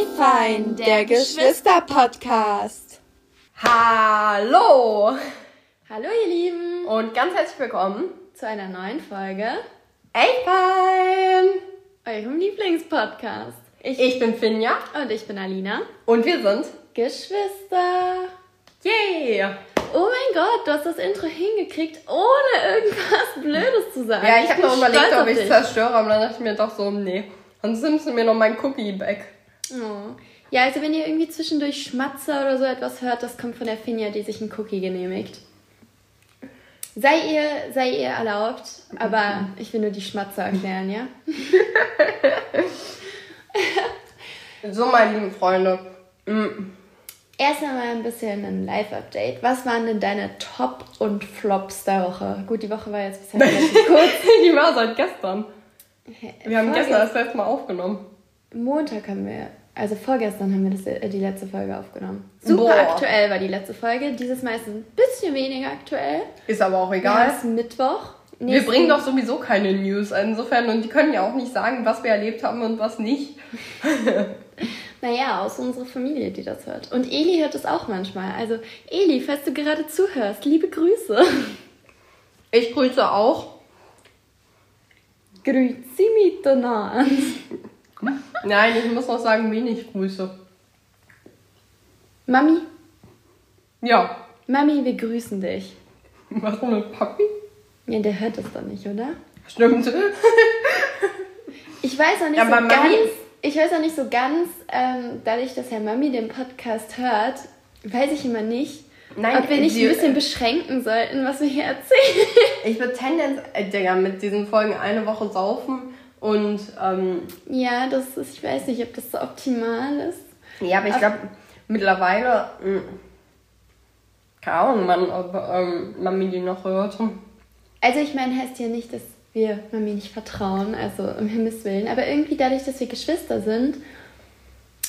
Wie fein, der Geschwister-Podcast. Hallo Hallo ihr Lieben und ganz herzlich willkommen zu einer neuen Folge Ey fein! eurem Lieblingspodcast. Ich, Ich bin Finja und ich bin Alina. und wir sind Geschwister. Yay! Oh mein Gott, du hast das Intro hingekriegt, ohne irgendwas Blödes zu sagen. Ja, ich habe bin noch überlegt, ob ich dich. zerstöre, aber dann dachte ich mir doch so, nee. Sonst nimmst du mir noch mein Cookie weg. Oh. Ja, also wenn ihr irgendwie zwischendurch Schmatzer oder so etwas hört, das kommt von der Finja, die sich einen Cookie genehmigt. Sei ihr, sei ihr erlaubt, aber ich will nur die Schmatzer erklären, ja? So, meine lieben Freunde. mm, Erst einmal ein bisschen ein Live-Update. Was waren denn deine Top- und Flops der Woche? Gut, die Woche war jetzt bisher relativ kurz. Die war seit gestern. Wir haben Vorgest- gestern das letzte Mal aufgenommen. Montag haben wir, also vorgestern haben wir das, äh, die letzte Folge aufgenommen. Super Boah. aktuell war die letzte Folge. Dieses Mal ist ein bisschen weniger aktuell. Ist aber auch Wir egal. es Mittwoch. Wir Nächsten- bringen doch sowieso keine News. Insofern, und die können ja auch nicht sagen, was wir erlebt haben und was nicht. Naja, aus unserer Familie, die das hört. Und Eli hört es auch manchmal. Also, Eli, falls du gerade zuhörst, liebe Grüße. Ich grüße auch. Grüezi miteinander. Nein, ich muss noch sagen, wenig Grüße. Mami, Ja. Mami, wir grüßen dich. Was mit Papi? Ja, der hört das doch nicht, oder? Stimmt. Ich weiß auch nicht Ja, so ganz, Mami- ich weiß auch nicht so ganz, ähm, dadurch, dass Herr Mami den Podcast hört, weiß ich immer nicht, Nein, ob wir nicht sie- ein bisschen beschränken sollten, was wir hier erzählen. Ich würde Tendenz, äh, Digga, mit diesen Folgen eine Woche saufen und, ähm, ja, das ist, ich weiß nicht, ob das so optimal ist. ja, aber ich glaube, mittlerweile, mh, keine Ahnung, Mann, ob ähm, Mami die noch hört. Also ich meine, heißt ja nicht, dass wir Mami nicht vertrauen, also um Himmels Willen. Aber irgendwie dadurch, dass wir Geschwister sind,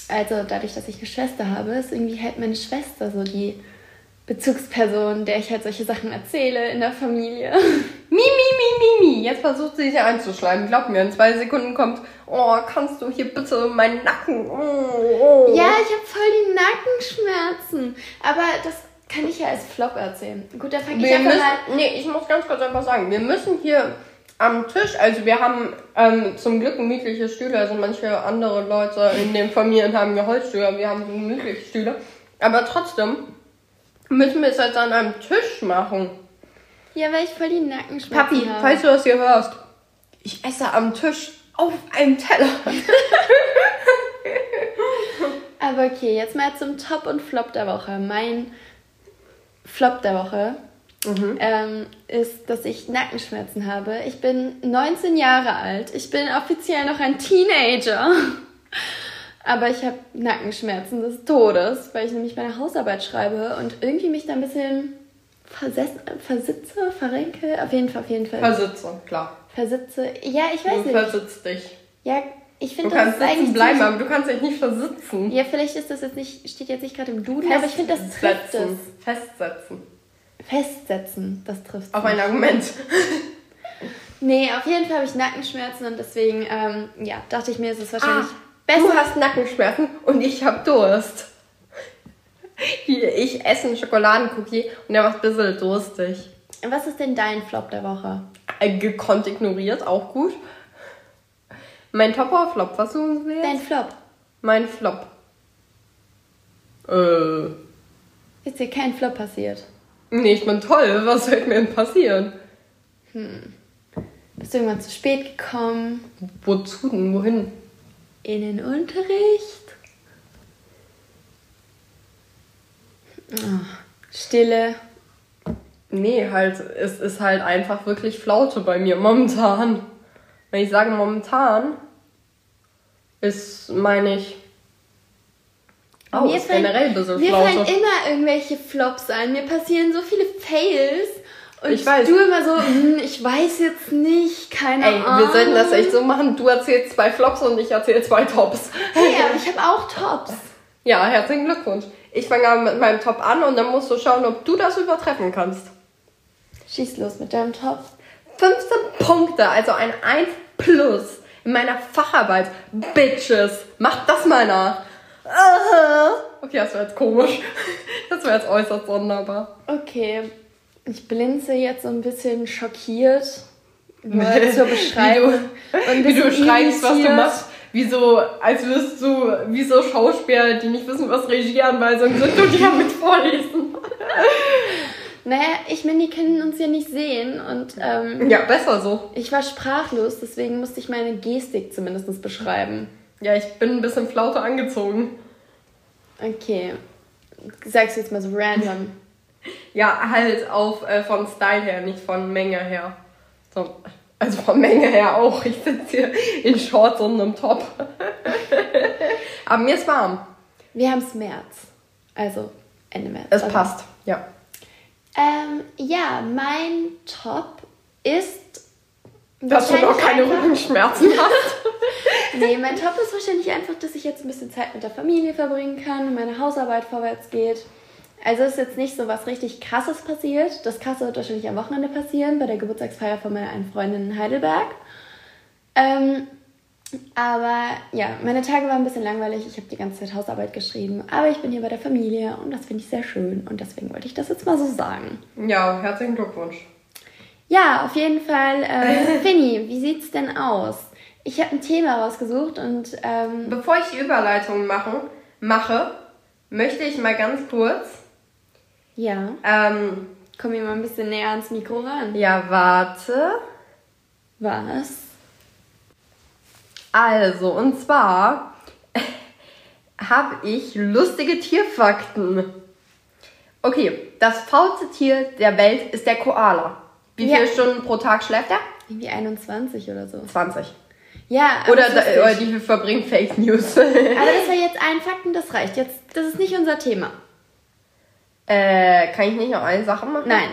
also dadurch, dass ich eine Schwester habe, ist irgendwie halt meine Schwester so die Bezugsperson, der ich halt solche Sachen erzähle in der Familie. Mi, mi, mi, mi, mi. Jetzt versucht sie sich einzuschleimen. Glaub mir, in zwei Sekunden kommt, oh, kannst du hier bitte meinen Nacken, oh, oh. Ja, ich habe voll die Nackenschmerzen. Aber das kann ich ja als Flop erzählen. Gut, da fange ich einfach mal... nee, ich muss ganz kurz einfach sagen, wir müssen hier am Tisch, also wir haben ähm, zum Glück gemütliche Stühle, also manche andere Leute in den Familien haben ja Holzstühle, wir haben gemütliche Stühle, aber trotzdem müssen wir es jetzt an einem Tisch machen. Ja, weil ich voll die Nackenschmerzen Papi, habe. falls du das hier hörst, ich esse am Tisch auf einem Teller. Aber okay, jetzt mal zum Top und Flop der Woche. Mein Flop der Woche ähm, ist, dass ich Nackenschmerzen habe. Ich bin 19 Jahre alt. Ich bin offiziell noch ein Teenager. Aber ich habe Nackenschmerzen des Todes, weil ich nämlich meine Hausarbeit schreibe und irgendwie mich da ein bisschen verses versitze, verrenke. Auf jeden Fall, auf jeden Fall. Versitze, klar. Versitze. Ja, ich weiß Du nicht. versitzt dich. Ja, ich Du finde, das kannst ist eigentlich sitzen bleiben, aber du kannst dich nicht versitzen. Ja, vielleicht ist das jetzt nicht, steht jetzt nicht gerade im Duden, aber ich finde, das trifft es. Festsetzen. Festsetzen. Das trifft Auf ein Argument. Nee, auf jeden Fall habe ich Nackenschmerzen und deswegen, ähm, ja, dachte ich mir, ist es wahrscheinlich Ah, Du hast Nackenschmerzen und ich hab Durst. Hier, ich esse einen Schokoladencookie und der macht ein bisschen durstig. Was ist denn dein Flop der Woche? Äh, Gekonnt ignoriert, auch gut. Mein Topper-Flop, was suchen wir jetzt? Dein Flop. Mein Flop. Äh, Ist dir kein Flop passiert? nee, ich bin toll. Was soll mir denn passieren? Bist du irgendwann zu spät gekommen? Wozu denn? Wohin? In den Unterricht? Oh, Stille. Nee, halt, es ist halt einfach wirklich Flaute bei mir momentan. Wenn ich sage momentan, ist, meine ich, oh, ist fallen- generell ein bisschen Mir fallen Flaute. immer irgendwelche Flops ein. Mir passieren so viele Fails. Und Ich weiß. du immer so, hm, ich weiß jetzt nicht, keine Ey, Ahnung. wir sollten das echt so machen, du erzählst zwei Flops und ich erzähle zwei Tops. Hey, aber ich habe auch Tops. Ja, herzlichen Glückwunsch. Ich fange an mit meinem Top an und dann musst du schauen, ob du das übertreffen kannst. Schieß los mit deinem Top. 15 Punkte, also ein 1 plus in meiner Facharbeit. Bitches, macht das mal nach. Okay, das wäre jetzt komisch. Das wäre jetzt äußerst sonderbar. Okay, ich blinze jetzt so ein bisschen schockiert nur zur Beschreibung. Wie du, wie du schreibst, was du machst. Wie so, als wirst du, wie so Schauspieler, die nicht wissen, was Regieanweisungen sind und die damit vorlesen. Naja, ich meine, die können uns ja nicht sehen und ähm, ja, besser so. Ich war sprachlos, deswegen musste ich meine Gestik zumindest beschreiben. Ja, ich bin ein bisschen flauter angezogen. Okay, sag's jetzt mal so random. Ja, halt auf äh, von Style her, nicht von Menge her. So, also von Menge her auch. Ich sitze hier in Shorts und einem Top. Aber mir ist warm. Wir haben es März. Also Ende März. Es also. passt, ja. Ähm, ja, mein Top ist. Dass du noch keine einfach, Rückenschmerzen hast. nee, mein Top ist wahrscheinlich einfach, dass ich jetzt ein bisschen Zeit mit der Familie verbringen kann und meine Hausarbeit vorwärts geht. Also ist jetzt nicht so was richtig krasses passiert. Das krasse wird wahrscheinlich am Wochenende passieren, bei der Geburtstagsfeier von meiner einen Freundin in Heidelberg. Ähm, aber ja, meine Tage waren ein bisschen langweilig. Ich habe die ganze Zeit Hausarbeit geschrieben. Aber ich bin hier bei der Familie und das finde ich sehr schön. Und deswegen wollte ich das jetzt mal so sagen. Ja, herzlichen Glückwunsch. Ja, auf jeden Fall. Äh, Finny, wie sieht's denn aus? Ich habe ein Thema rausgesucht und. Ähm, Bevor ich die Überleitung machen, mache, möchte ich mal ganz kurz. Ja. Ähm, Komm hier mal ein bisschen näher ans Mikro ran. Ja, warte. Was? Also, und zwar habe ich lustige Tierfakten. Okay, das faulste Tier der Welt ist der Koala. Wie ja. viele Stunden pro Tag schläft er? Irgendwie 21 oder so. 20. Ja, oder, da, oder die verbringen Fake News. aber das war jetzt ein Fakten, das reicht. Jetzt, das ist nicht unser Thema. Äh, kann ich nicht noch eine Sache machen? Nein.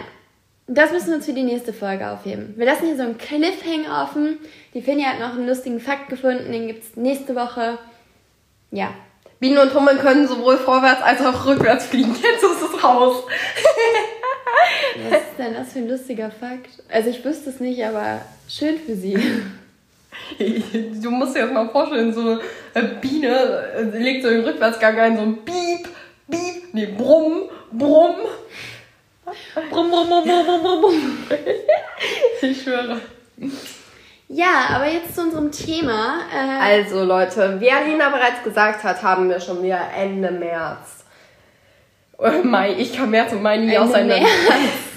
Das müssen wir uns für die nächste Folge aufheben. Wir lassen hier so einen Cliffhanger offen. Die Finny hat noch einen lustigen Fakt gefunden, den gibt es nächste Woche. Ja. Bienen und Hummeln können sowohl vorwärts als auch rückwärts fliegen. Jetzt ist es raus. Was ist denn das für ein lustiger Fakt? Also ich wüsste es nicht, aber schön für sie. Du musst dir das mal vorstellen, so eine Biene äh, legt so den Rückwärtsgang ein, so ein Piep, Piep, nee, Brumm, Brumm. Brumm, brumm, brumm, brumm, brumm, brumm. Ich schwöre. Ja, aber jetzt zu unserem Thema. Äh also Leute, wie Alina bereits gesagt hat, haben wir schon wieder Ende März. Oder Mai, ich kann März und Mai nie Ende auseinander. März.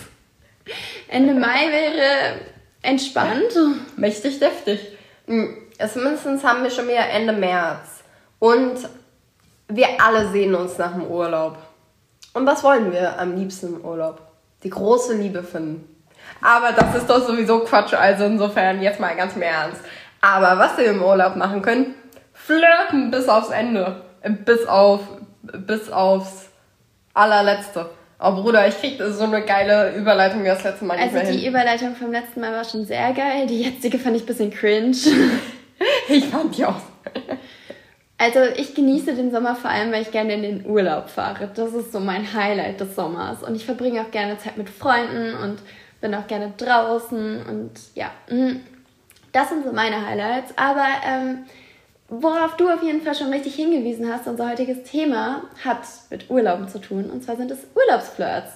Ende Mai wäre entspannt. Mächtig deftig. Hm, zumindest haben wir schon wieder Ende März. Und wir alle sehen uns nach dem Urlaub. Und was wollen wir am liebsten im Urlaub? Die große Liebe finden. Aber das ist doch sowieso Quatsch, also insofern jetzt mal ganz im Ernst. Aber was wir im Urlaub machen können, flirten bis aufs Ende. Bis auf, bis aufs allerletzte. Oh Bruder, ich krieg so eine geile Überleitung wie das letzte Mal nicht Also die hin. Überleitung vom letzten Mal war schon sehr geil. Die jetzige fand ich ein bisschen cringe. ich fand die auch. Also ich genieße den Sommer vor allem, weil ich gerne in den Urlaub fahre. Das ist so mein Highlight des Sommers. Und ich verbringe auch gerne Zeit mit Freunden und bin auch gerne draußen. Und ja, mm, das sind so meine Highlights. Aber ähm, worauf du auf jeden Fall schon richtig hingewiesen hast, unser heutiges Thema hat mit Urlauben zu tun. Und zwar sind es Urlaubsflirts.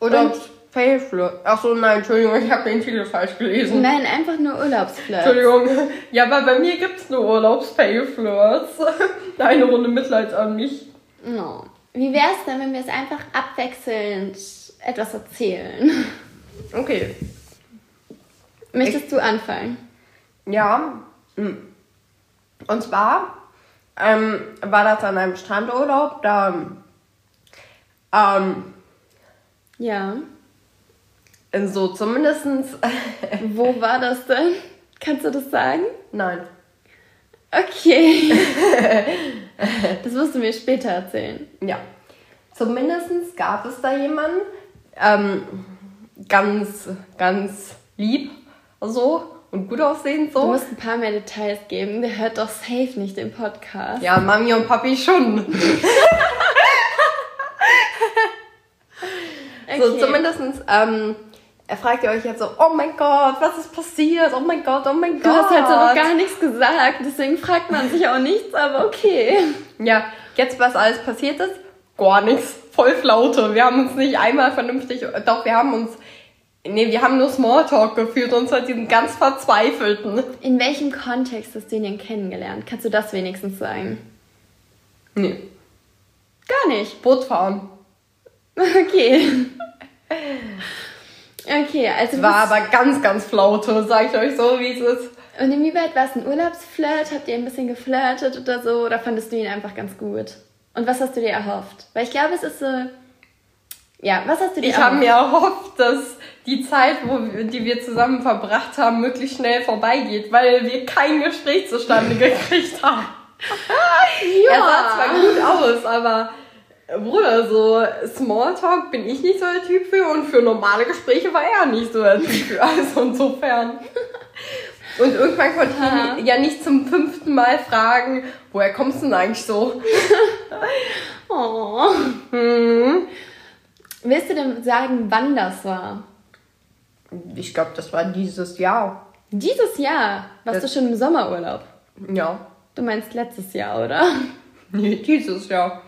Oder Failflirt. Achso, nein, Entschuldigung, ich habe den Titel falsch gelesen. Nein, einfach nur Urlaubsflirts. Entschuldigung. Ja, aber bei mir gibt es nur Urlaubs-Failflirts. Eine Runde Mitleid an mich. No. Wie wäre es denn, wenn wir es einfach abwechselnd etwas erzählen? Okay. Möchtest ich, du anfangen? Ja. Hm. Und zwar ähm, war das an einem Strandurlaub, da ähm, ja. So, zumindestens. Wo war das denn? Kannst du das sagen? Nein. Okay. das musst du mir später erzählen. Ja. Zumindest gab es da jemanden, ähm, ganz, ganz lieb so und gut aussehend so. Du musst ein paar mehr Details geben. Der hört doch safe nicht den Podcast. Ja, Mami und Papi schon. okay. So, zumindest ähm, fragt ihr euch jetzt so, oh mein Gott, was ist passiert? Oh mein Gott, oh mein Gott. Du hast halt so noch gar nichts gesagt, deswegen fragt man sich auch nichts, aber okay. Ja, jetzt was alles passiert ist, gar nichts. Voll Flaute. Wir haben uns nicht einmal vernünftig, doch, wir haben uns, nee, wir haben nur Smalltalk geführt und zwar diesen ganz verzweifelten. In welchem Kontext hast du ihn denn kennengelernt? Kannst du das wenigstens sagen? Nee. Gar nicht. Boot fahren. Okay. Okay, also. War aber ganz, ganz Flaute, sag ich euch so, wie es ist. Und inwieweit war es ein Urlaubsflirt? Habt ihr ein bisschen geflirtet oder so? Oder fandest du ihn einfach ganz gut? Und was hast du dir erhofft? Weil ich glaube, es ist so. Ja, was hast du dir Ich habe mir erhofft, dass die Zeit, wo wir, die wir zusammen verbracht haben, möglichst schnell vorbeigeht, weil wir kein Gespräch zustande gekriegt haben. Ja. Er sah zwar gut aus, aber Bruder, so Smalltalk bin ich nicht so der Typ für und für normale Gespräche war er nicht so der Typ für. Also insofern. Und irgendwann konnte ich ihn ja nicht zum fünften Mal fragen, woher kommst du denn eigentlich so? Oh. Hm. Willst du denn sagen, wann das war? Ich glaube, das war dieses Jahr. Dieses Jahr warst Das- du schon im Sommerurlaub. Ja. Du meinst letztes Jahr, oder? Nee, dieses Jahr.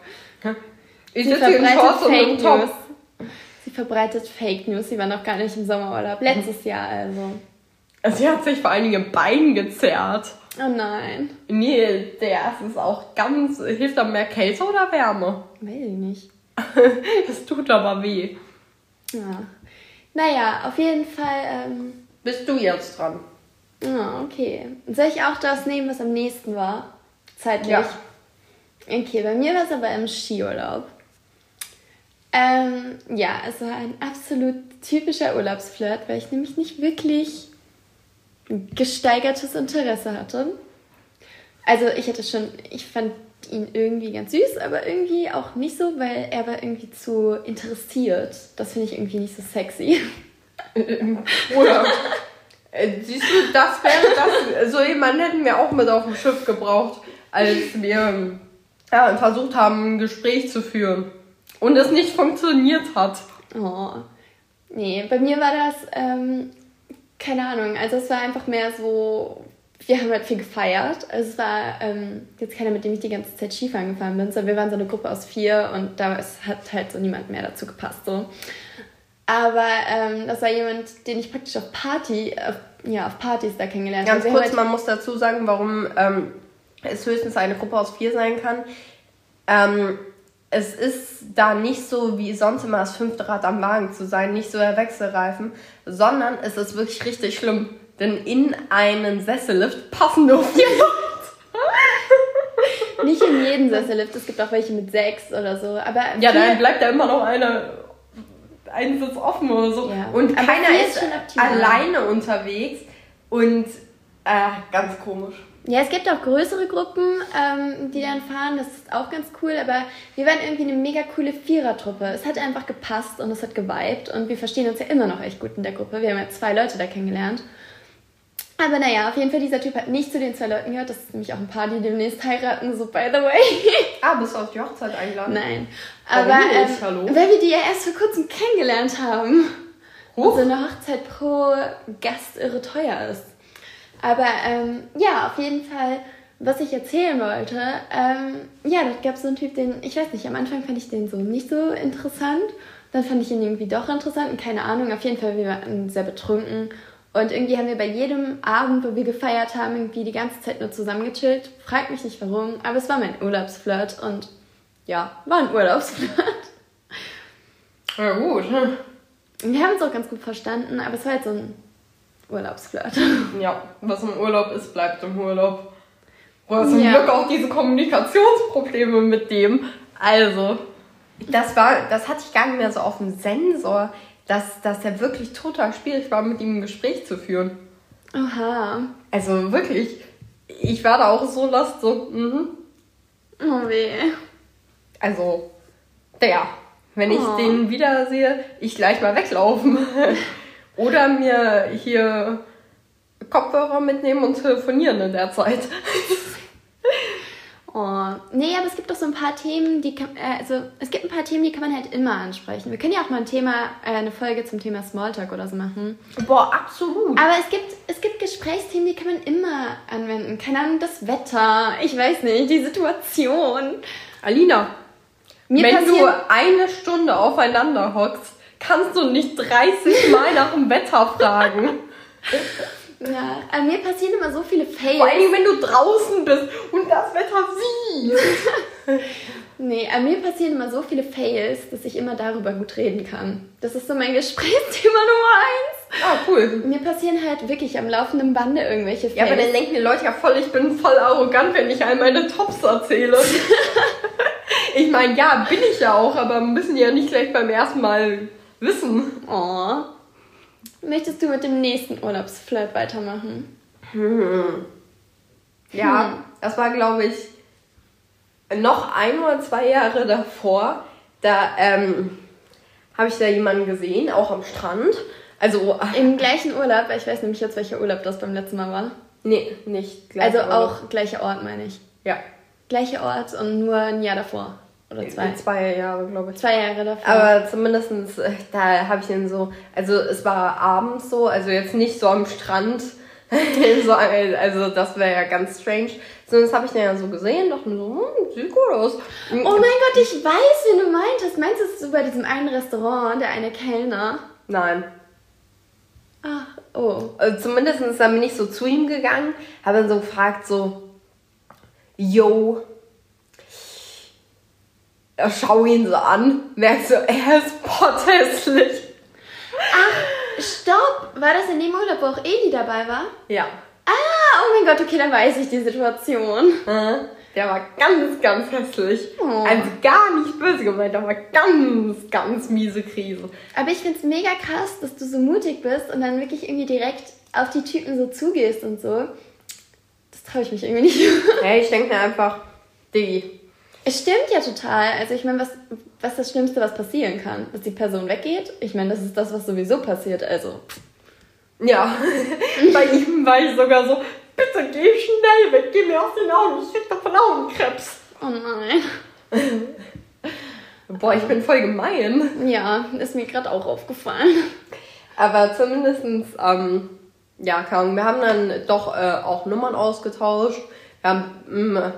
Ich Sie sitze hier verbreitet Shorts und Top. News. Sie verbreitet Fake News. Sie war noch gar nicht im Sommerurlaub. Letztes Jahr also. Sie hat sich vor allen Dingen im Bein gezerrt. Oh nein. Nee, der ist auch ganz. Hilft da mehr Kälte oder Wärme? Weiß ich nicht. Es tut aber weh. Ja. Naja, auf jeden Fall. Ähm, Bist du jetzt dran? ja, okay. Soll ich auch das nehmen, was am nächsten war? Zeitlich? Ja. Okay, bei mir war es aber im Skiurlaub. Ähm, ja, es war ein absolut typischer Urlaubsflirt, weil ich nämlich nicht wirklich gesteigertes Interesse hatte. Also ich hatte schon, ich fand ihn irgendwie ganz süß, aber irgendwie auch nicht so, weil er war irgendwie zu interessiert. Das finde ich irgendwie nicht so sexy. Oder? Äh, Siehst du, das wäre das. So jemanden hätten wir auch mit auf dem Schiff gebraucht, als wir ja, versucht haben, ein Gespräch zu führen. Und es nicht funktioniert hat. Oh. Nee, bei mir war das, ähm, keine Ahnung, also es war einfach mehr so, wir haben halt viel gefeiert. Also es war ähm, jetzt keiner, mit dem ich die ganze Zeit Skifahren gefahren bin, sondern wir waren so eine Gruppe aus vier und da hat halt so niemand mehr dazu gepasst. So. Aber ähm, das war jemand, den ich praktisch auf Party, auf, ja, auf Partys da kennengelernt Ganz habe. Wir kurz, haben man muss dazu sagen, warum ähm, es höchstens eine Gruppe aus vier sein kann. Es ist da nicht so wie sonst immer das fünfte Rad am Wagen zu sein, nicht so der Wechselreifen, sondern es ist wirklich richtig schlimm. Denn in einen Sessellift passen nur vier halt nicht in jeden Sessellift, es gibt auch welche mit sechs oder so. Aber Ja, dann bleibt da immer noch eine, ein Sitz offen oder so. Ja. Und Aber keiner ist ist alleine unterwegs. Und äh, ganz komisch. Ja, es gibt auch größere Gruppen, ähm, die dann fahren. Das ist auch ganz cool. Aber wir waren irgendwie eine mega coole Vierertruppe. Es hat einfach gepasst und es hat geweibt. Und wir verstehen uns ja immer noch echt gut in der Gruppe. Wir haben ja zwei Leute da kennengelernt. Aber naja, auf jeden Fall, dieser Typ hat nicht zu den zwei Leuten gehört. Das ist nämlich auch ein paar, die demnächst heiraten, so by the way. Ah, bist du auf die Hochzeit eingeladen? Nein. Warum Aber ähm? Hallo? weil wir die ja erst vor kurzem kennengelernt haben. Huch. Und so eine Hochzeit pro Gast irre teuer ist. Aber ähm, ja, auf jeden Fall, was ich erzählen wollte, ähm, ja, da gab es so einen Typ, den, ich weiß nicht, am Anfang fand ich den so nicht so interessant. Dann fand ich ihn irgendwie doch interessant und keine Ahnung. Auf jeden Fall, wir waren sehr betrunken. Und irgendwie haben wir bei jedem Abend, wo wir gefeiert haben, irgendwie die ganze Zeit nur zusammengechillt. Fragt mich nicht warum, aber es war mein Urlaubsflirt und ja, war ein Urlaubsflirt. Ja, gut. hm. Wir haben uns auch ganz gut verstanden, aber es war halt so ein Urlaubsflirt. Ja, was im Urlaub ist, bleibt im Urlaub. Oder zum Ja. Glück auch diese Kommunikationsprobleme mit dem. Also, das war, das hatte ich gar nicht mehr so auf dem Sensor, dass das ja wirklich total schwierig war, mit ihm ein Gespräch zu führen. Oha. Also wirklich, ich war da auch so lost, so, mhm. Oh weh. Also, der. Wenn ich Oh. den wiedersehe, ich gleich mal weglaufen. Oder mir hier Kopfhörer mitnehmen und telefonieren in der Zeit. Oh, nee, aber es gibt doch so ein paar Themen, die kann, äh, also es gibt ein paar Themen, die kann man halt immer ansprechen. Wir können ja auch mal ein Thema, äh, eine Folge zum Thema Smalltalk oder so machen. Boah, absolut. Aber es gibt, es gibt Gesprächsthemen, die kann man immer anwenden. Keine Ahnung, das Wetter, ich weiß nicht, die Situation. Alina, Mir wenn du eine Stunde aufeinander hockst, kannst du nicht 30 Mal nach dem Wetter fragen. Ja, an mir passieren immer so viele Fails. Vor allem, wenn du draußen bist und das Wetter siehst. nee, an mir passieren immer so viele Fails, dass ich immer darüber gut reden kann. Das ist so mein Gesprächsthema Nummer eins. Ah, cool. Mir passieren halt wirklich am laufenden Bande irgendwelche Fails. Ja, aber dann denken die Leute ja voll, ich bin voll arrogant, wenn ich all meine Tops erzähle. ich meine, ja, bin ich ja auch, aber müssen ja nicht gleich beim ersten Mal wissen. Oh. Möchtest du mit dem nächsten Urlaubsflirt weitermachen? Hm. Ja, hm. das war, glaube ich, noch ein oder zwei Jahre davor. Da ähm, habe ich da jemanden gesehen, auch am Strand. Also im gleichen Urlaub, ich weiß nämlich jetzt, welcher Urlaub das beim letzten Mal war. Nee, nicht Also auch gleicher Ort, meine ich. Ja. Gleicher Ort und nur ein Jahr davor. Oder zwei? Zwei Jahre, glaube ich. Zwei Jahre davor. Aber zumindest, äh, da habe ich ihn so, also es war abends so, also jetzt nicht so am Strand, so, also das wäre ja ganz strange. Das habe ich dann ja so gesehen, dachte mir so, hm, sieht gut aus. Oh mein Gott, ich weiß, wen du meintest. Meinst du, es ist bei diesem einen Restaurant, der eine Kellner? Nein. Ach, oh. Also zumindest dann bin ich so zu ihm gegangen, habe dann so gefragt, so, yo, schau ihn so an, merkst so, er ist potthässlich. Ach, stopp! War das in dem Urlaub, wo auch Eli dabei war? Ja. Ah, oh mein Gott, okay, dann weiß ich die Situation. Der war ganz, ganz hässlich. Oh. Also gar nicht böse gemeint, aber ganz, ganz miese Krise. Aber ich find's mega krass, dass du so mutig bist und dann wirklich irgendwie direkt auf die Typen so zugehst und so. Das traue ich mich irgendwie nicht. hey, ich denke mir einfach, Diggi, es stimmt ja total. Also ich meine, was, was das Schlimmste, was passieren kann? Dass die Person weggeht? Ich meine, das ist das, was sowieso passiert. Also. Ja, bei ihm war ich sogar so, bitte geh schnell weg, geh mir aus den Augen, ich krieg davon Augenkrebs. Oh nein. Boah, ich bin voll gemein. Ja, ist mir gerade auch aufgefallen. Aber zumindestens, ähm, ja, wir haben dann doch äh, auch Nummern ausgetauscht. Wir haben mh, mm,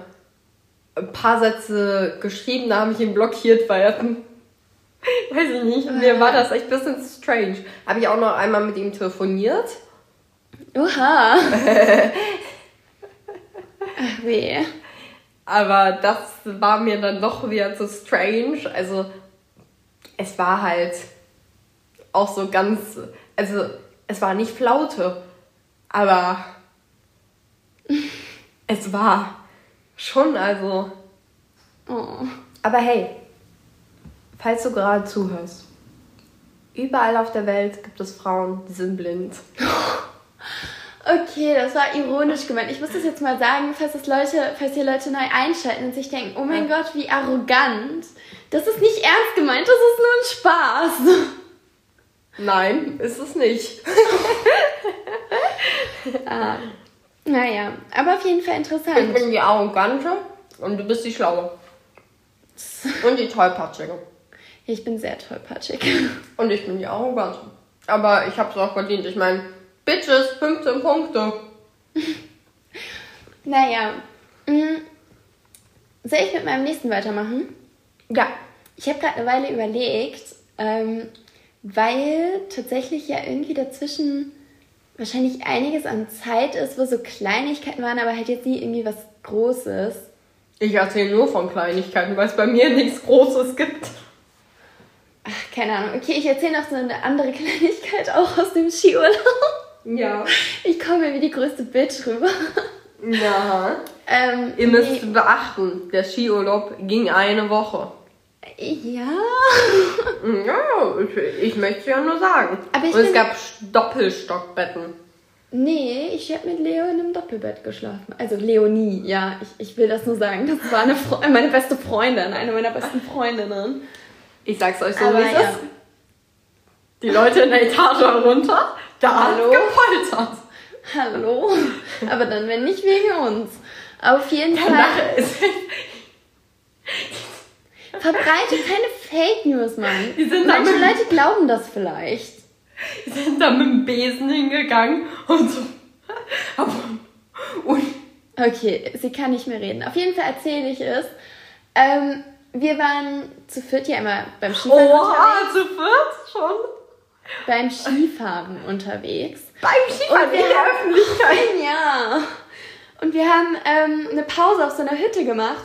ein paar Sätze geschrieben, da habe ich ihn blockiert, weil er, weiß ich nicht, mir war das echt ein bisschen strange. Habe ich auch noch einmal mit ihm telefoniert. Oha. Ach weh. Aber das war mir dann doch wieder zu strange. Also es war halt auch so ganz, also es war nicht Flaute, aber es war Schon, also. Oh. Aber hey, falls du gerade zuhörst, überall auf der Welt gibt es Frauen, die sind blind. Okay, das war ironisch gemeint. Ich muss das jetzt mal sagen, falls das Leute, falls hier Leute neu einschalten und sich denken, oh mein ja. Gott, wie arrogant. Das ist nicht ernst gemeint, das ist nur ein Spaß. Nein, ist es nicht. ah, naja, aber auf jeden Fall interessant. Ich bin die Arrogante und du bist die Schlaue. Und die Tollpatschige. Ich bin sehr tollpatschig. Und ich bin die Arrogante. Aber ich hab's auch verdient. Ich meine, Bitches, 15 Punkte. naja. Mm, soll ich mit meinem nächsten weitermachen? Ja. Ich habe gerade eine Weile überlegt, ähm, weil tatsächlich ja irgendwie dazwischen wahrscheinlich einiges an Zeit ist, wo so Kleinigkeiten waren, aber halt jetzt nie irgendwie was Großes. Ich erzähle nur von Kleinigkeiten, weil es bei mir nichts Großes gibt. Ach, keine Ahnung. Okay, ich erzähle noch so eine andere Kleinigkeit auch aus dem Skiurlaub. Ja. Ich komme mir wie die größte Bitch rüber. Ja. Ähm, Ihr müsst nee. beachten, der Skiurlaub ging eine Woche. Ja. Ja, ich, ich möchte ja nur sagen. Aber ich Und es gab Doppelstockbetten. Nee, ich habe mit Leo in einem Doppelbett geschlafen. Also Leonie, ja, ich, ich will das nur sagen. Das war eine meine beste Freundin, eine meiner besten Freundinnen. Ich sag's euch so, Aber wie es ja. ist. Die Leute in der Etage runter, da Hallo? gepoltert. Hallo? Aber dann wenn nicht wegen uns. Auf jeden Fall. Verbreite keine Fake News, Mann. Manche Leute glauben das vielleicht. Die sind da mit dem Besen hingegangen und so. Und okay, sie kann nicht mehr reden. Auf jeden Fall erzähle ich es. Ähm, wir waren zu viert ja immer beim Skifahren oh, unterwegs. zu viert schon? Beim Skifahren unterwegs. Beim Skifahren in der Öffentlichkeit? Ja. Und wir haben ähm, eine Pause auf so einer Hütte gemacht.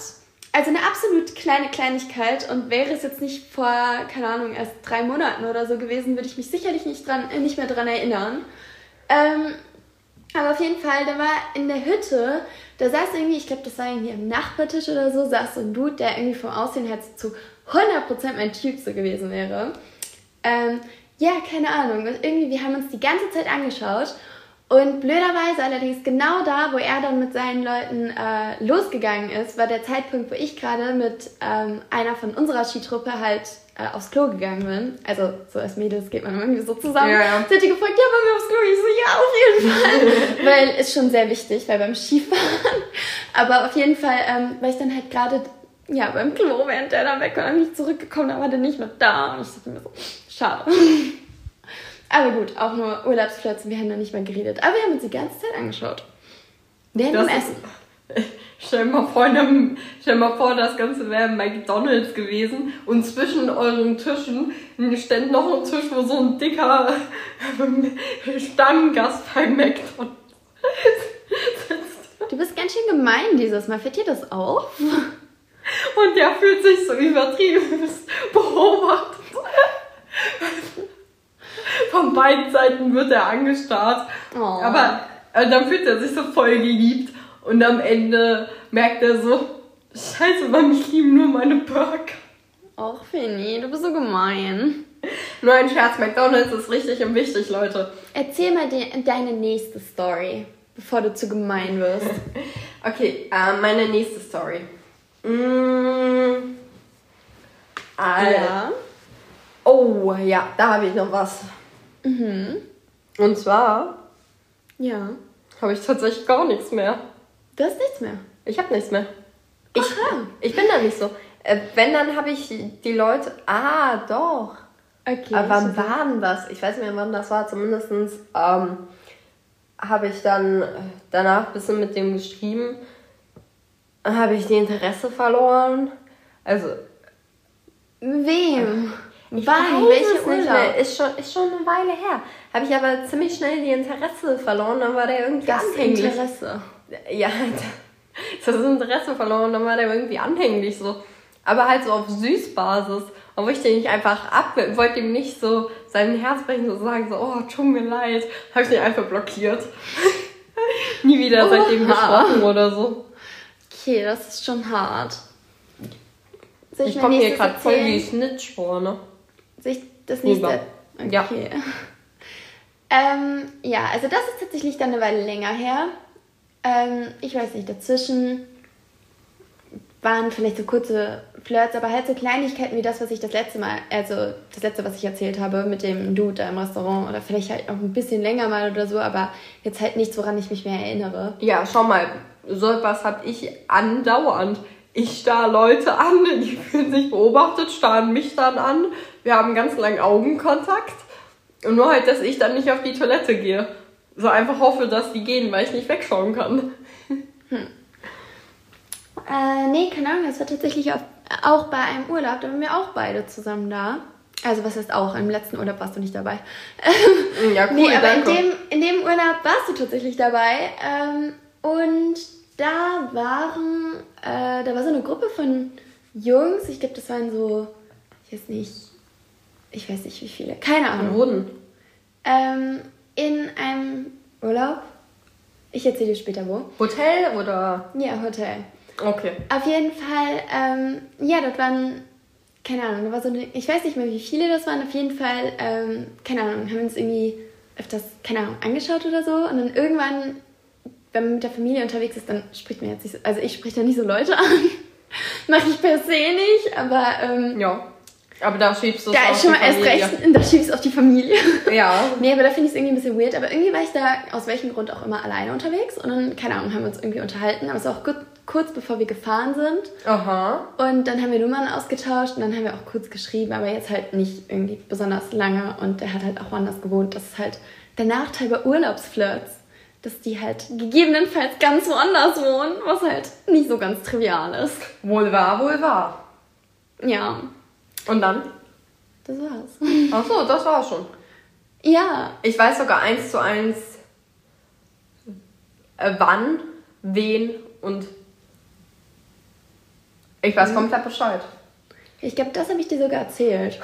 Also eine absolut kleine Kleinigkeit und wäre es jetzt nicht vor, keine Ahnung, erst drei Monaten oder so gewesen, würde ich mich sicherlich nicht, dran, äh, nicht mehr dran erinnern. Ähm, aber auf jeden Fall, da war in der Hütte, da saß irgendwie, ich glaube, das war irgendwie am Nachbartisch oder so, saß so ein Dude, der irgendwie vom Aussehen her zu 100% mein Typ so gewesen wäre. Ähm, ja, keine Ahnung. irgendwie, wir haben uns die ganze Zeit angeschaut und blöderweise allerdings genau da, wo er dann mit seinen Leuten äh, losgegangen ist, war der Zeitpunkt, wo ich gerade mit ähm, einer von unserer Skitruppe halt äh, aufs Klo gegangen bin. Also so als Mädels geht man irgendwie so zusammen. Ja, ja. Sie hat die gefragt, ja, wollen wir aufs Klo? Ich so, ja, auf jeden Fall. weil ist schon sehr wichtig, weil beim Skifahren. Aber auf jeden Fall, ähm, weil ich dann halt gerade ja, beim Klo, während der da weg war, dann bin ich zurückgekommen, da war der nicht mehr da. Und ich dachte mir so, schade. Aber gut, auch nur Urlaubsplätze, wir haben da nicht mehr geredet. Aber wir haben uns die ganze Zeit angeschaut. Während dem Essen. Stell mal, vor, einem, stell mal vor, das Ganze wäre McDonalds gewesen und zwischen euren Tischen stand noch ein Tisch, wo so ein dicker Stammgast bei McDonalds Du bist ganz schön gemein dieses Mal. Fällt dir das auf? Und der fühlt sich so übertrieben beobachtet. Von beiden Seiten wird er angestarrt. Oh. Aber äh, dann fühlt er sich so voll geliebt. Und am Ende merkt er so, scheiße, Mann, ich liebe nur meine Burger. Och, Finny, du bist so gemein. Nur ein Scherz, McDonalds ist richtig und wichtig, Leute. Erzähl mal de deine nächste Story, bevor du zu gemein wirst. okay, äh, meine nächste Story. Mmh, ja. Oh, ja, da habe ich noch was. Mhm. Und zwar. Ja. Habe ich tatsächlich gar nichts mehr. Du hast nichts mehr? Ich habe nichts mehr. Ich, Aha. ich bin da nicht so. Äh, wenn, dann habe ich die Leute. Ah, doch. Okay. Aber wann war denn das? Ich weiß nicht mehr, wann das war. Zumindest ähm, habe ich dann äh, danach ein bisschen mit dem geschrieben. Dann habe ich die Interesse verloren. Also. Wem? Ich Wann? Welche Urlaub? Ist schon, ist schon eine Weile her. Habe ich aber ziemlich schnell die Interesse verloren, dann war der irgendwie das anhänglich. Interesse. Ja, das Interesse verloren, dann war der irgendwie anhänglich so. Aber halt so auf Süßbasis. Und ich den nicht einfach ab, wollte ihm nicht so sein Herz brechen, so sagen, so, oh, tut mir leid. Habe ich den einfach blockiert. Nie wieder Oha. seitdem gesprochen oder so. Okay, das ist schon hart. Soll ich, ich komme hier gerade voll die Snitch vor, ne? Sich das nächste. Okay. Ja. Ähm, ja, also das ist tatsächlich dann eine Weile länger her. Ähm, ich weiß nicht, dazwischen waren vielleicht so kurze Flirts, aber halt so Kleinigkeiten wie das, was ich das letzte Mal, also das letzte, was ich erzählt habe mit dem Dude da im Restaurant oder vielleicht halt auch ein bisschen länger mal oder so, aber jetzt halt nichts, woran ich mich mehr erinnere. Ja, schau mal, so etwas habe ich andauernd. Ich starr Leute an, die fühlen sich beobachtet, starren mich dann an. Wir haben ganz lang Augenkontakt. Und nur halt, dass ich dann nicht auf die Toilette gehe. So einfach hoffe, dass die gehen, weil ich nicht wegschauen kann. Hm. Äh, nee, keine Ahnung, das war tatsächlich auch, auch bei einem Urlaub, da waren wir auch beide zusammen da. Also was heißt auch, im letzten Urlaub warst du nicht dabei. ja, cool, nee, aber danke. In, dem, in dem Urlaub warst du tatsächlich dabei. Ähm, und da waren, äh, da war so eine Gruppe von Jungs, ich glaube, das waren so, ich weiß nicht, ich weiß nicht wie viele, keine Ahnung. Wurden? Ähm, in einem Urlaub. Ich erzähle dir später wo. Hotel oder? Ja, Hotel. Okay. Auf jeden Fall, ähm, ja, dort waren, keine Ahnung, da war so eine, ich weiß nicht mehr, wie viele das waren, auf jeden Fall, ähm, keine Ahnung, haben uns irgendwie öfters, keine Ahnung, angeschaut oder so und dann irgendwann, wenn man mit der Familie unterwegs ist, dann spricht man jetzt nicht so, also ich spreche da nicht so Leute an. Mache ich per se nicht, aber ähm, ja. Aber da schiebst du es Da auf ist schon die mal erst Familie. recht, da schiebst du auf die Familie. Ja. Nee, aber da finde ich es irgendwie ein bisschen weird. Aber irgendwie war ich da aus welchem Grund auch immer alleine unterwegs. Und dann, keine Ahnung, haben wir uns irgendwie unterhalten. Aber es war auch gut, kurz bevor wir gefahren sind. Aha. Und dann haben wir Nummern ausgetauscht und dann haben wir auch kurz geschrieben, aber jetzt halt nicht irgendwie besonders lange. Und der hat halt auch woanders gewohnt. Das ist halt der Nachteil bei Urlaubsflirts, dass die halt gegebenenfalls ganz woanders wohnen, was halt nicht so ganz trivial ist. Wohl wahr, wohl wahr. Ja, Und dann? das war's. Ach so, das war's schon. Ja, Ich weiß sogar eins zu eins, äh, wann, wen und ich weiß komplett Bescheid. ich glaube, das habe ich dir sogar erzählt.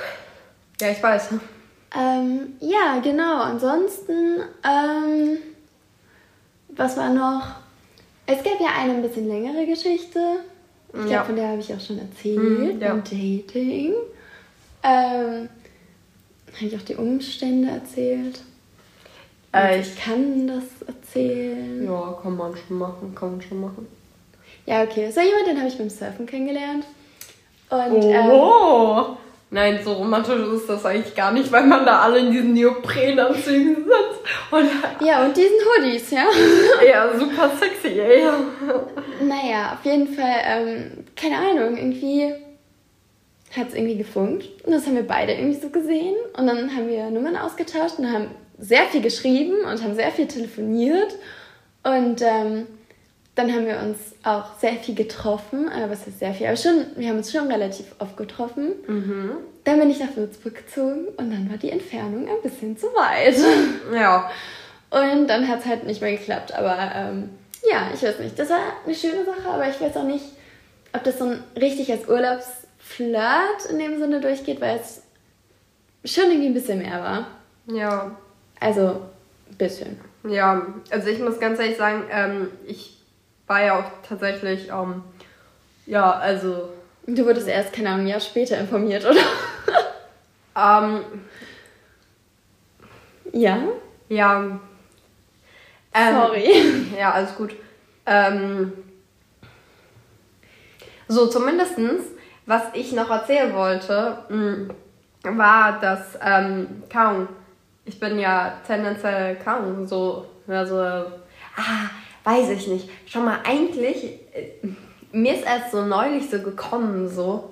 Ja, ich weiß. Ähm, ja, genau. Ansonsten, ähm, was war noch? Es gab ja eine ein bisschen längere Geschichte. Ich glaube, Ja. von der habe ich auch schon erzählt. Hm, ja. Beim Dating. Ähm, habe ich auch die Umstände erzählt. Äh, Und ich kann das erzählen. Ja, kann man schon machen, kann man schon machen. Ja, okay. So jemand, den habe ich beim Surfen kennengelernt. Und ähm, Oh! Nein, so romantisch ist das eigentlich gar nicht, weil man da alle in diesen Neoprenanzügen sitzt. Und ja, und diesen Hoodies, ja. ja, super sexy, ey. Naja, auf jeden Fall, ähm, keine Ahnung, irgendwie hat es irgendwie gefunkt. Und das haben wir beide irgendwie so gesehen. Und dann haben wir Nummern ausgetauscht und haben sehr viel geschrieben und haben sehr viel telefoniert. Und ähm, dann haben wir uns auch sehr viel getroffen. Äh, was heißt sehr viel? Aber schon, wir haben uns schon relativ oft getroffen. Dann bin ich nach Würzburg gezogen und dann war die Entfernung ein bisschen zu weit. Ja. Und dann hat es halt nicht mehr geklappt. Aber ähm, ja, ich weiß nicht. Das war eine schöne Sache, aber ich weiß auch nicht, ob das so ein richtig als Urlaubsflirt in dem Sinne durchgeht, weil es schon irgendwie ein bisschen mehr war. Ja. Also, ein bisschen. Ja, also ich muss ganz ehrlich sagen, ähm, ich war ja auch tatsächlich, ähm, ja, also, Du wurdest erst, keine Ahnung, ein Jahr später informiert, oder? ähm, Ja? ja. Ähm, Sorry. Ja, alles gut. Ähm, so, zumindestens, was ich noch erzählen wollte, mh, war, dass, ähm, kaum, ich bin ja tendenziell kaum so, ja, so, ah, weiß ich nicht. Schon mal, eigentlich, äh, mir ist erst so neulich so gekommen, so,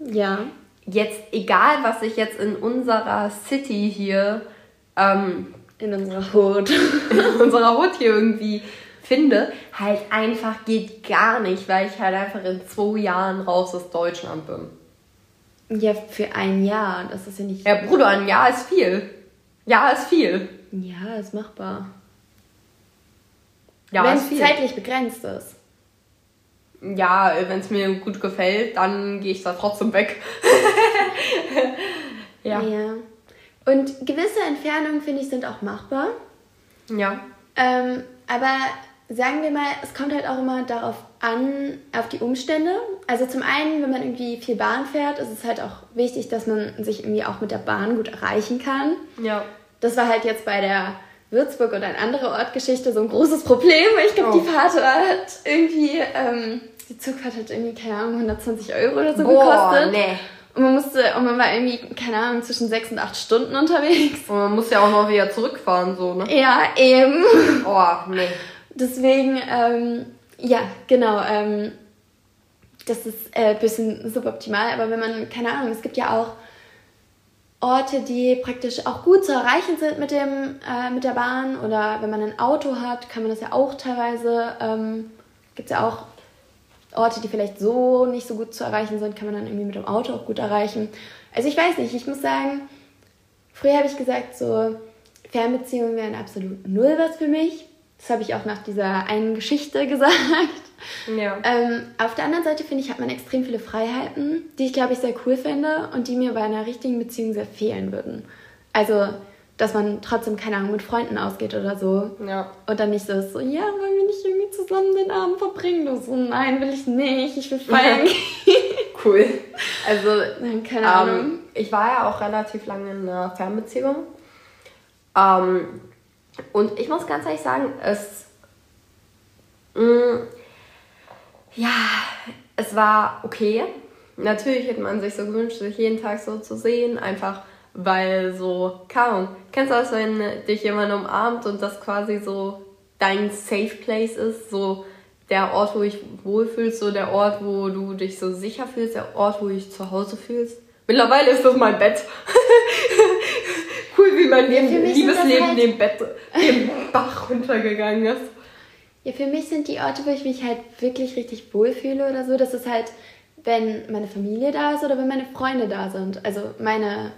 Ja. jetzt, egal was ich jetzt in unserer City hier, ähm, In unserer Hut. in unserer Hut hier irgendwie finde, halt einfach geht gar nicht, weil ich halt einfach in zwei Jahren raus aus Deutschland bin. Ja, für ein Jahr. Das ist ja nicht. Ja, Bruder, ein Jahr ist viel. Jahr ist viel. Ja, ist machbar. Ja, Wenn es zeitlich begrenzt ist. Ja, wenn es mir gut gefällt, dann gehe ich da trotzdem weg. ja. Ja. Und gewisse Entfernungen, finde ich, sind auch machbar. Ja. Ähm, aber sagen wir mal, es kommt halt auch immer darauf an, auf die Umstände. Also zum einen, wenn man irgendwie viel Bahn fährt, ist es halt auch wichtig, dass man sich irgendwie auch mit der Bahn gut erreichen kann. Ja. Das war halt jetzt bei der Würzburg oder eine andere Ortgeschichte so ein großes Problem. Ich glaube, Oh. die Fahrt hat irgendwie, ähm, die Zugfahrt hat irgendwie, keine Ahnung, 120 Euro oder so Boah, gekostet. nee. Und man musste, und man war irgendwie, keine Ahnung, zwischen sechs und acht Stunden unterwegs. Und man muss ja auch noch wieder zurückfahren, so, ne? Ja, eben. Oh, nee. Deswegen, ähm, ja, genau, ähm, das ist äh, ein bisschen suboptimal, aber wenn man, keine Ahnung, es gibt ja auch Orte, die praktisch auch gut zu erreichen sind mit, dem, äh, mit der Bahn oder wenn man ein Auto hat, kann man das ja auch teilweise, ähm, gibt es ja auch Orte, die vielleicht so nicht so gut zu erreichen sind, kann man dann irgendwie mit dem Auto auch gut erreichen. Also ich weiß nicht, ich muss sagen, früher habe ich gesagt, so Fernbeziehungen wären absolut null was für mich. Das habe ich auch nach dieser einen Geschichte gesagt. Ja. Ähm, auf der anderen Seite finde ich, hat man extrem viele Freiheiten, die ich glaube ich sehr cool fände und die mir bei einer richtigen Beziehung sehr fehlen würden. Also, dass man trotzdem, keine Ahnung, mit Freunden ausgeht oder so. Ja. Und dann nicht so so, ja, wollen wir nicht irgendwie zusammen den Abend verbringen? Du so, nein, will ich nicht, ich will feiern. Cool. Also, keine Ahnung. Ähm, ich war ja auch relativ lange in einer Fernbeziehung. Ähm, und ich muss ganz ehrlich sagen, es. Mh, ja, es war okay. natürlich hätte man sich so gewünscht, sich jeden Tag so zu sehen, einfach weil so, kaum. Kennst du das, wenn dich jemand umarmt und das quasi so dein Safe Place ist, so der Ort, wo ich wohlfühlst, so der Ort, wo du dich so sicher fühlst, der Ort, wo ich zu Hause fühlst. Mittlerweile ist das mein Bett. cool, wie mein ja, Liebesleben halt dem Bett, dem Bach runtergegangen ist. Ja, für mich sind die Orte, wo ich mich halt wirklich richtig wohlfühle oder so, das ist halt, wenn meine Familie da ist oder wenn meine Freunde da sind. Also meine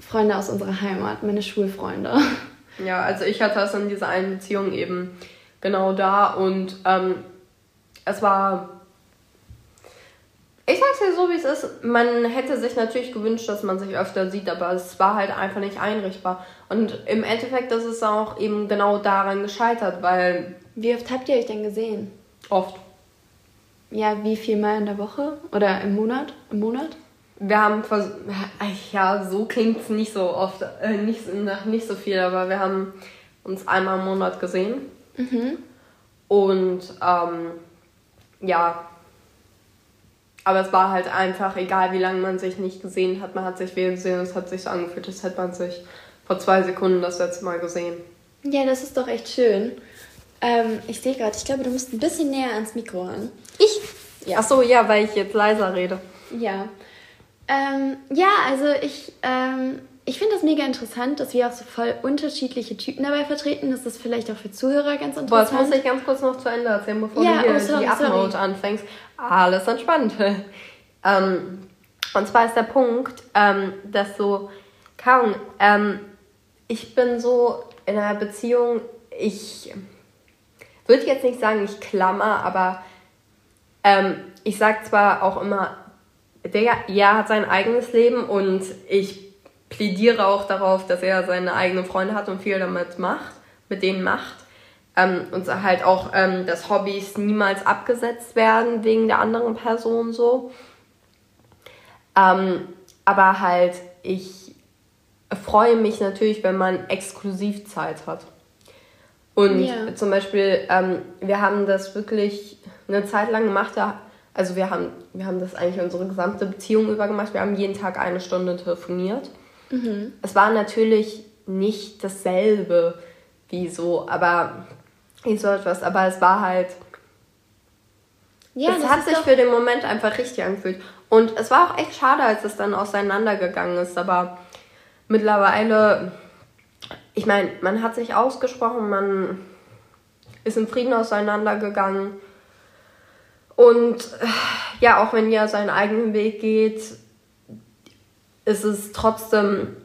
Freunde aus unserer Heimat, meine Schulfreunde. Ja, also ich hatte das in dieser einen Beziehung eben genau da und ähm, es war. Ich sag's dir so, wie es ist. Man hätte sich natürlich gewünscht, dass man sich öfter sieht, aber es war halt einfach nicht einrichtbar. Und im Endeffekt ist es auch eben genau daran gescheitert, weil. Wie oft habt ihr euch denn gesehen? Oft. Ja, wie viel Mal in der Woche? Oder im Monat? Im Monat? wir haben ja, so klingt es nicht so oft, äh, nicht, nicht so viel, aber wir haben uns einmal im Monat gesehen. Mhm. Und ähm, ja, aber es war halt einfach, egal wie lange man sich nicht gesehen hat, man hat sich wieder gesehen und es hat sich so angefühlt, als hätte man sich vor zwei Sekunden das letzte Mal gesehen. Ja, das ist doch echt schön. Ähm, ich sehe gerade, ich glaube, du musst ein bisschen näher ans Mikro ran. Ich? Ja. Ach so, ja, weil ich jetzt leiser rede. Ja. Ähm, ja, also ich, ähm, ich finde das mega interessant, dass wir auch so voll unterschiedliche Typen dabei vertreten. Das ist vielleicht auch für Zuhörer ganz interessant. Boah, das muss ich ganz kurz noch zu Ende erzählen, bevor ja, du hier oh, sorry, die Upload anfängst. Alles entspannt. ähm, und zwar ist der Punkt, ähm, dass so, kaum, ähm, ich bin so in einer Beziehung, ich würde jetzt nicht sagen, ich klammer, aber ähm, ich sag zwar auch immer, der ja hat sein eigenes Leben und ich plädiere auch darauf, dass er seine eigenen Freunde hat und viel damit macht, mit denen macht. Ähm, und halt auch, ähm, dass Hobbys niemals abgesetzt werden wegen der anderen Person so. Ähm, aber halt, ich freue mich natürlich, wenn man Exklusivzeit hat. Und ja. zum Beispiel, ähm, wir haben das wirklich eine Zeit lang gemacht, da also wir haben, wir haben das eigentlich unsere gesamte Beziehung über gemacht. Wir haben jeden Tag eine Stunde telefoniert. Mhm. Es war natürlich nicht dasselbe wie so, aber wie so etwas, aber es war halt. Ja, es hat sich für den Moment einfach richtig angefühlt. Und es war auch echt schade, als es dann auseinandergegangen ist, aber mittlerweile, ich meine, man hat sich ausgesprochen, man ist in Frieden auseinandergegangen. Und ja, auch wenn ihr seinen eigenen Weg geht, ist es trotzdem,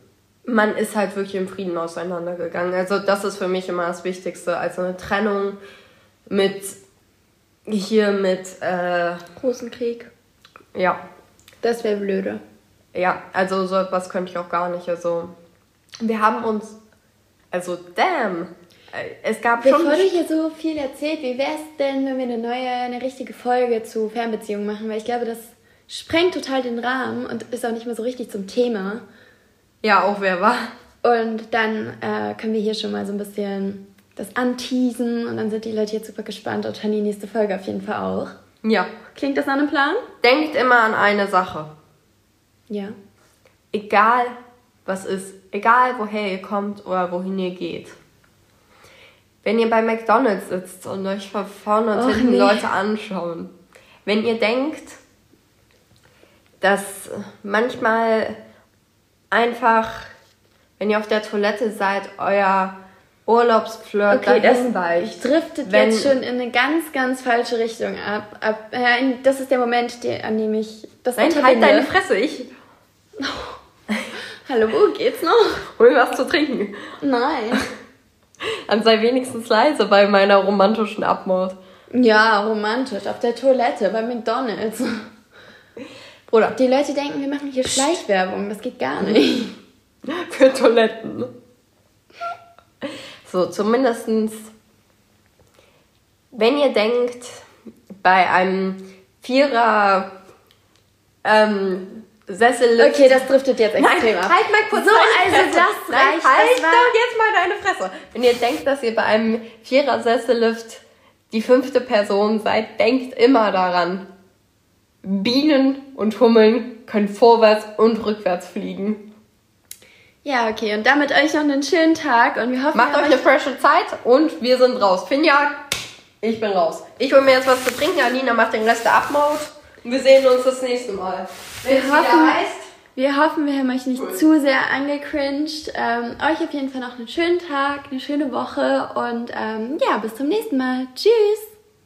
man ist halt wirklich im Frieden auseinandergegangen. Also das ist für mich immer das Wichtigste. Also eine Trennung mit hier mit äh, großen Krieg. Ja. Das wäre blöde. Ja, also so etwas könnte ich auch gar nicht. Also wir haben uns, also damn, es gab Bevor schon. Bevor du hier so viel erzählt, wie wäre es denn, wenn wir eine neue, eine richtige Folge zu Fernbeziehungen machen? Weil ich glaube, das sprengt total den Rahmen und ist auch nicht mehr so richtig zum Thema. Ja, auch wer war. Und dann äh, können wir hier schon mal so ein bisschen das anteasen und dann sind die Leute jetzt super gespannt und hören die nächste Folge auf jeden Fall auch. Ja. Klingt das nach einem Plan? Denkt immer an eine Sache. Ja. Egal was ist, egal woher ihr kommt oder wohin ihr geht wenn ihr bei McDonalds sitzt und euch von vorne und hinten nee. Leute anschauen, wenn ihr denkt, dass manchmal einfach, wenn ihr auf der Toilette seid, euer Urlaubsflirt okay, dahin weicht. driftet wenn, jetzt schon in eine ganz, ganz falsche Richtung ab. ab äh, das ist der Moment, der, an dem ich das Nein, halt deine Fresse, ich... Hallo, geht's noch? Hol was zu trinken. Nein. Dann sei wenigstens leise bei meiner romantischen Abmord. Ja, romantisch. Auf der Toilette bei McDonalds. Oder? Die Leute denken, wir machen hier Schleichwerbung. Das geht gar nicht. Für Toiletten. So, zumindestens, wenn ihr denkt, bei einem Vierer ähm, Sessellift. Okay, das driftet jetzt extrem Nein, ab. Halt mal kurz so, also Fresse. das Nein, reicht. Halt das doch jetzt mal deine Fresse. Wenn ihr denkt, dass ihr bei einem Vierer Sessellift die fünfte Person seid, denkt immer daran. Bienen und Hummeln können vorwärts und rückwärts fliegen. Ja, okay. Und damit euch noch einen schönen Tag und wir hoffen, Macht euch eine frische Zeit und wir sind raus. Finja, ich bin raus. Ich hole mir jetzt was zu trinken. Alina macht den Rest der Abmaut. Und wir sehen uns das nächste Mal. Wieder heißt. Wir hoffen, wir haben euch nicht cool. zu sehr angecringed. Ähm, euch auf jeden Fall noch einen schönen Tag, eine schöne Woche und ähm, ja, bis zum nächsten Mal. Tschüss!